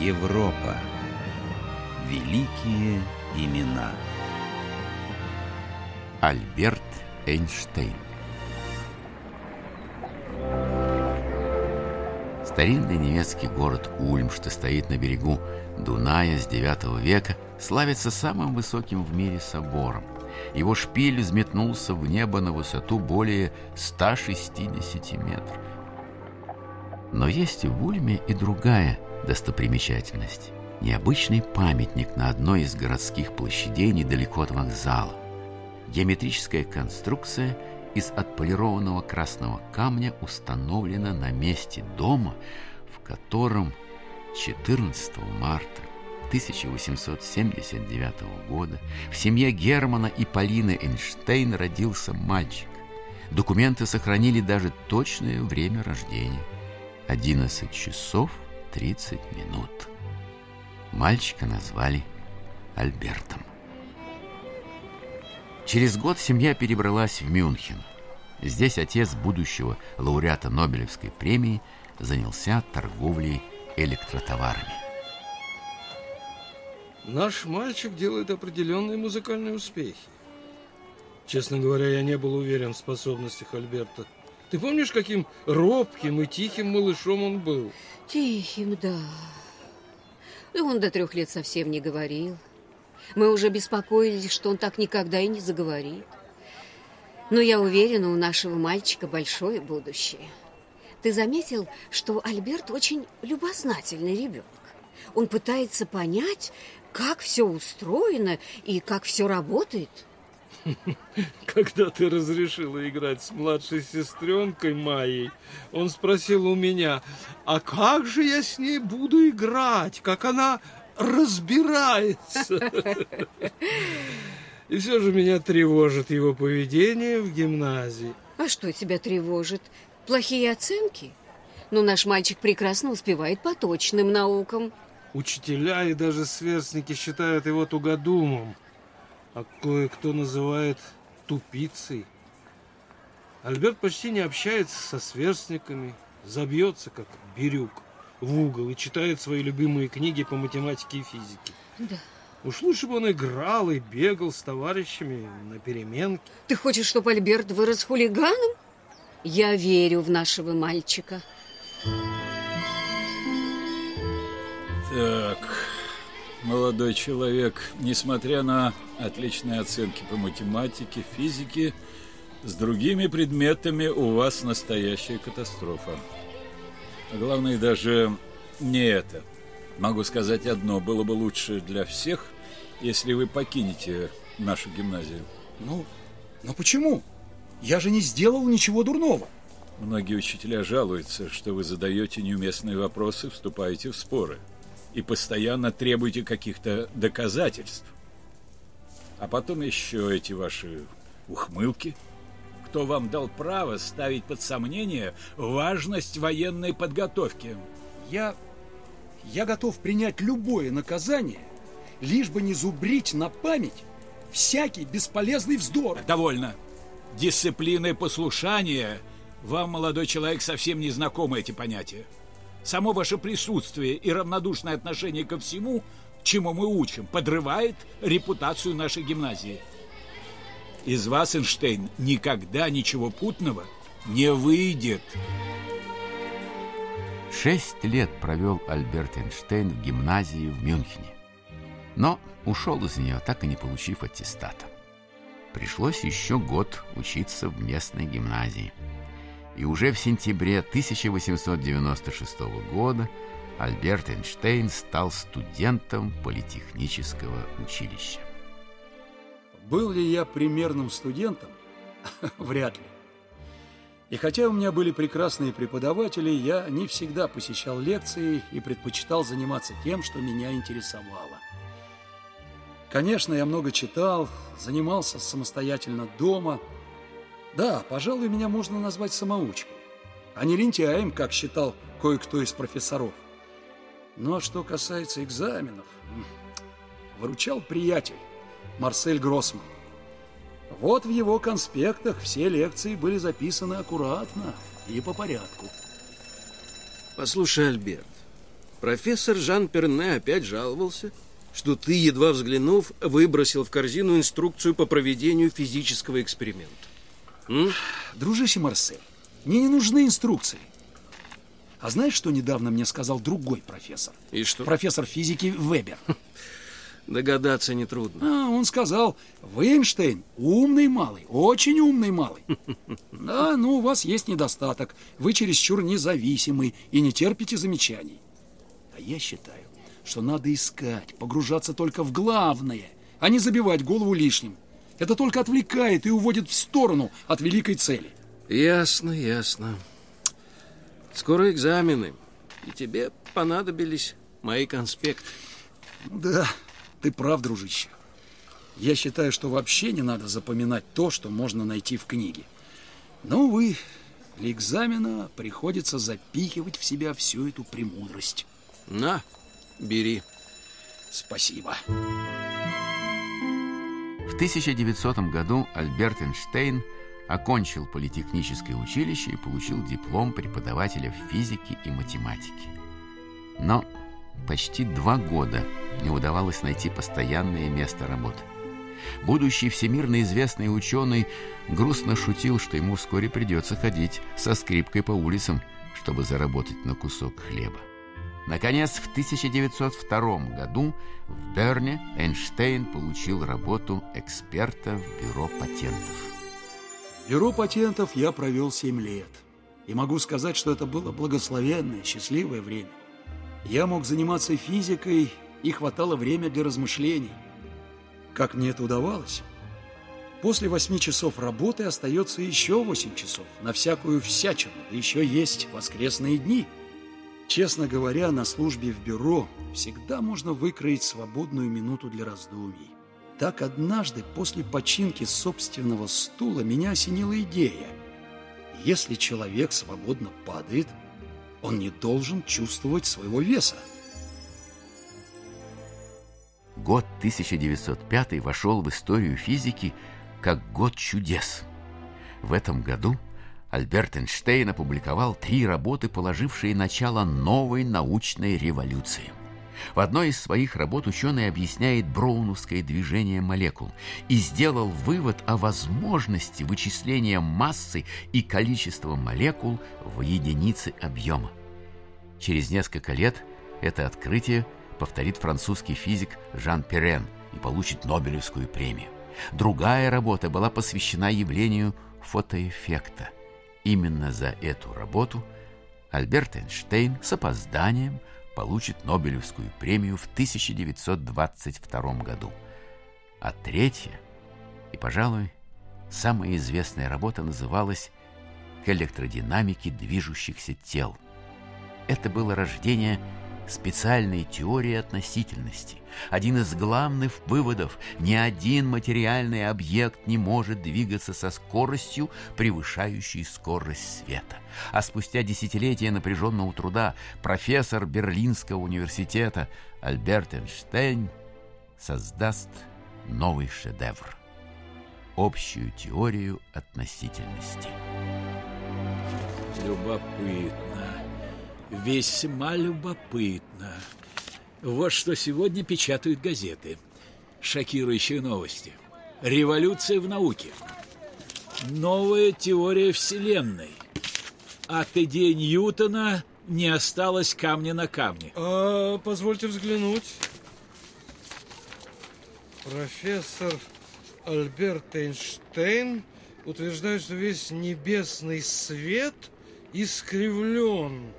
Европа. Великие имена. Альберт Эйнштейн. Старинный немецкий город Ульм, что стоит на берегу Дуная с IX века, славится самым высоким в мире собором. Его шпиль взметнулся в небо на высоту более 160 метров. Но есть в Ульме и другая достопримечательность. Необычный памятник на одной из городских площадей недалеко от вокзала. Геометрическая конструкция из отполированного красного камня установлена на месте дома, в котором 14 марта 1879 года в семье Германа и Полины Эйнштейн родился мальчик. Документы сохранили даже точное время рождения. 11 часов 30 минут. Мальчика назвали Альбертом. Через год семья перебралась в Мюнхен. Здесь отец будущего лауреата Нобелевской премии занялся торговлей электротоварами. Наш мальчик делает определенные музыкальные успехи. Честно говоря, я не был уверен в способностях Альберта. Ты помнишь, каким робким и тихим малышом он был? Тихим, да. И он до трех лет совсем не говорил. Мы уже беспокоились, что он так никогда и не заговорит. Но я уверена, у нашего мальчика большое будущее. Ты заметил, что Альберт очень любознательный ребенок. Он пытается понять, как все устроено и как все работает. Когда ты разрешила играть с младшей сестренкой Майей, он спросил у меня, а как же я с ней буду играть, как она разбирается. И все же меня тревожит его поведение в гимназии. А что тебя тревожит? Плохие оценки? Ну, наш мальчик прекрасно успевает по точным наукам. Учителя и даже сверстники считают его тугодумом, а кое-кто называет тупицей. Альберт почти не общается со сверстниками, забьется, как бирюк, в угол и читает свои любимые книги по математике и физике. Да. Уж лучше бы он играл и бегал с товарищами на переменке. Ты хочешь, чтобы Альберт вырос хулиганом? Я верю в нашего мальчика. Так, молодой человек, несмотря на отличные оценки по математике, физике, с другими предметами у вас настоящая катастрофа. А главное даже не это. Могу сказать одно, было бы лучше для всех, если вы покинете нашу гимназию. Ну, но почему? Я же не сделал ничего дурного. Многие учителя жалуются, что вы задаете неуместные вопросы, вступаете в споры и постоянно требуете каких-то доказательств. А потом еще эти ваши ухмылки. Кто вам дал право ставить под сомнение важность военной подготовки? Я... я готов принять любое наказание, лишь бы не зубрить на память всякий бесполезный вздор. Довольно. Дисциплина и послушание... Вам, молодой человек, совсем не знакомы эти понятия. Само ваше присутствие и равнодушное отношение ко всему, чему мы учим, подрывает репутацию нашей гимназии. Из вас, Эйнштейн, никогда ничего путного не выйдет. Шесть лет провел Альберт Эйнштейн в гимназии в Мюнхене. Но ушел из нее, так и не получив аттестата. Пришлось еще год учиться в местной гимназии и уже в сентябре 1896 года Альберт Эйнштейн стал студентом политехнического училища. Был ли я примерным студентом? Вряд ли. И хотя у меня были прекрасные преподаватели, я не всегда посещал лекции и предпочитал заниматься тем, что меня интересовало. Конечно, я много читал, занимался самостоятельно дома – да, пожалуй, меня можно назвать самоучкой, а не лентяем, как считал кое-кто из профессоров. Но что касается экзаменов, выручал приятель Марсель Гроссман. Вот в его конспектах все лекции были записаны аккуратно и по порядку. Послушай, Альберт, Профессор Жан Перне опять жаловался, что ты, едва взглянув, выбросил в корзину инструкцию по проведению физического эксперимента. М? Дружище Марсель, мне не нужны инструкции. А знаешь, что недавно мне сказал другой профессор? И что? Профессор физики Вебер. Догадаться нетрудно. А, он сказал, вы, Эйнштейн, умный малый, очень умный малый. Да, ну, у вас есть недостаток. Вы чересчур независимый и не терпите замечаний. А я считаю, что надо искать, погружаться только в главное, а не забивать голову лишним. Это только отвлекает и уводит в сторону от великой цели. Ясно, ясно. Скоро экзамены, и тебе понадобились мои конспекты. Да, ты прав, дружище. Я считаю, что вообще не надо запоминать то, что можно найти в книге. Но, увы, для экзамена приходится запихивать в себя всю эту премудрость. На, бери. Спасибо. В 1900 году Альберт Эйнштейн окончил политехническое училище и получил диплом преподавателя физики и математики. Но почти два года не удавалось найти постоянное место работы. Будущий всемирно известный ученый грустно шутил, что ему вскоре придется ходить со скрипкой по улицам, чтобы заработать на кусок хлеба. Наконец, в 1902 году в Берне Эйнштейн получил работу эксперта в бюро патентов. В бюро патентов я провел 7 лет. И могу сказать, что это было благословенное, счастливое время. Я мог заниматься физикой, и хватало время для размышлений. Как мне это удавалось? После восьми часов работы остается еще восемь часов на всякую всячину, еще есть воскресные дни. Честно говоря, на службе в бюро всегда можно выкроить свободную минуту для раздумий. Так однажды после починки собственного стула меня осенила идея. Если человек свободно падает, он не должен чувствовать своего веса. Год 1905 вошел в историю физики как год чудес. В этом году Альберт Эйнштейн опубликовал три работы, положившие начало новой научной революции. В одной из своих работ ученый объясняет броуновское движение молекул и сделал вывод о возможности вычисления массы и количества молекул в единице объема. Через несколько лет это открытие повторит французский физик Жан Перен и получит Нобелевскую премию. Другая работа была посвящена явлению фотоэффекта. Именно за эту работу Альберт Эйнштейн с опозданием получит Нобелевскую премию в 1922 году. А третья, и, пожалуй, самая известная работа называлась «К электродинамике движущихся тел». Это было рождение специальной теории относительности. Один из главных выводов – ни один материальный объект не может двигаться со скоростью, превышающей скорость света. А спустя десятилетия напряженного труда профессор Берлинского университета Альберт Эйнштейн создаст новый шедевр – общую теорию относительности. Любопытно. Весьма любопытно. Вот что сегодня печатают газеты. Шокирующие новости. Революция в науке. Новая теория Вселенной. От идеи Ньютона не осталось камня на камне. А, позвольте взглянуть. Профессор Альберт Эйнштейн утверждает, что весь небесный свет искривлен.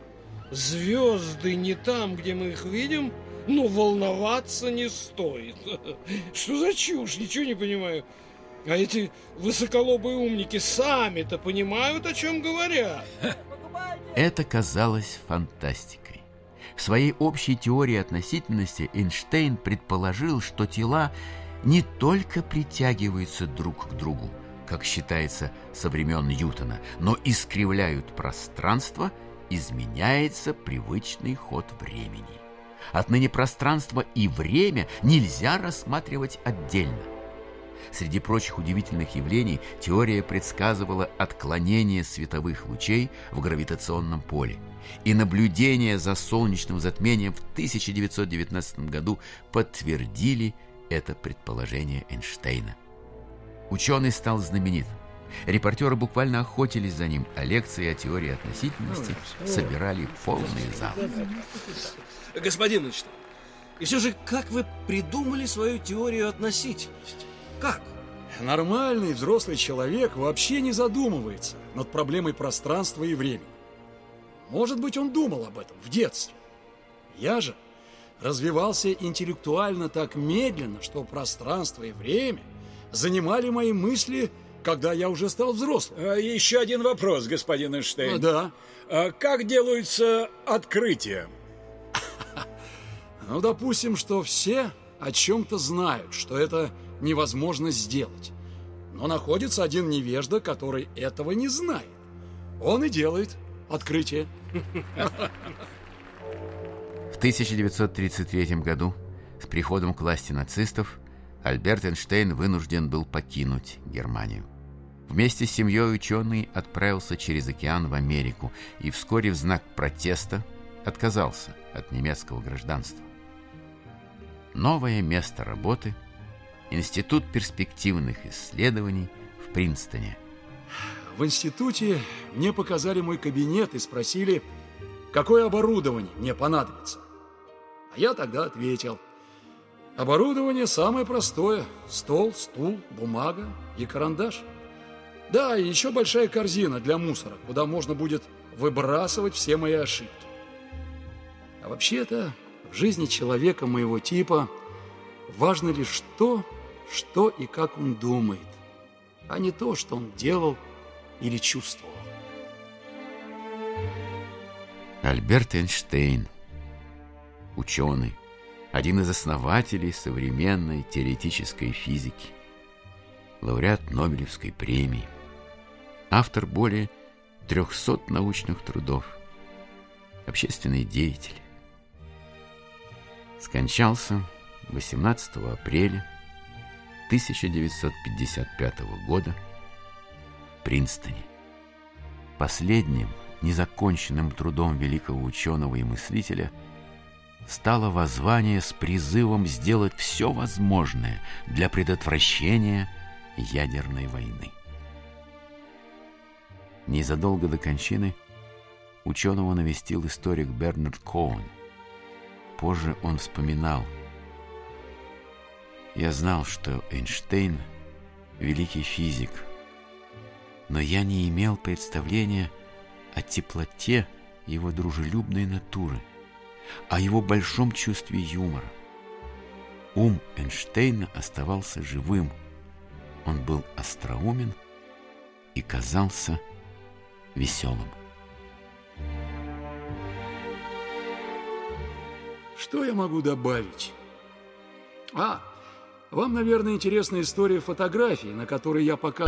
Звезды не там, где мы их видим, но волноваться не стоит. Что за чушь? Ничего не понимаю. А эти высоколобые умники сами-то понимают, о чем говорят. Это казалось фантастикой. В своей общей теории относительности Эйнштейн предположил, что тела не только притягиваются друг к другу, как считается со времен Ньютона, но искривляют пространство, изменяется привычный ход времени. Отныне пространство и время нельзя рассматривать отдельно. Среди прочих удивительных явлений теория предсказывала отклонение световых лучей в гравитационном поле. И наблюдения за солнечным затмением в 1919 году подтвердили это предположение Эйнштейна. Ученый стал знаменит. Репортеры буквально охотились за ним, а лекции о теории относительности собирали полные залы. Господин Эйнштейн, и все же, как вы придумали свою теорию относительности? Как? Нормальный взрослый человек вообще не задумывается над проблемой пространства и времени. Может быть, он думал об этом в детстве. Я же развивался интеллектуально так медленно, что пространство и время занимали мои мысли, когда я уже стал взрослым. А, еще один вопрос, господин Эйнштейн. А, да. А как делаются открытия? Ну, допустим, что все о чем-то знают, что это невозможно сделать. Но находится один невежда, который этого не знает. Он и делает открытие. В 1933 году с приходом к власти нацистов Альберт Эйнштейн вынужден был покинуть Германию. Вместе с семьей ученый отправился через океан в Америку и вскоре в знак протеста отказался от немецкого гражданства. Новое место работы – Институт перспективных исследований в Принстоне. В институте мне показали мой кабинет и спросили, какое оборудование мне понадобится. А я тогда ответил, оборудование самое простое – стол, стул, бумага и карандаш. Да, и еще большая корзина для мусора, куда можно будет выбрасывать все мои ошибки. А вообще-то в жизни человека моего типа важно лишь то, что и как он думает, а не то, что он делал или чувствовал. Альберт Эйнштейн, ученый, один из основателей современной теоретической физики, лауреат Нобелевской премии, автор более 300 научных трудов, общественный деятель скончался 18 апреля 1955 года в Принстоне. Последним незаконченным трудом великого ученого и мыслителя стало воззвание с призывом сделать все возможное для предотвращения ядерной войны. Незадолго до кончины ученого навестил историк Бернард Коуэн – Позже он вспоминал. Я знал, что Эйнштейн – великий физик, но я не имел представления о теплоте его дружелюбной натуры, о его большом чувстве юмора. Ум Эйнштейна оставался живым. Он был остроумен и казался веселым. Что я могу добавить? А, вам, наверное, интересна история фотографии, на которой я пока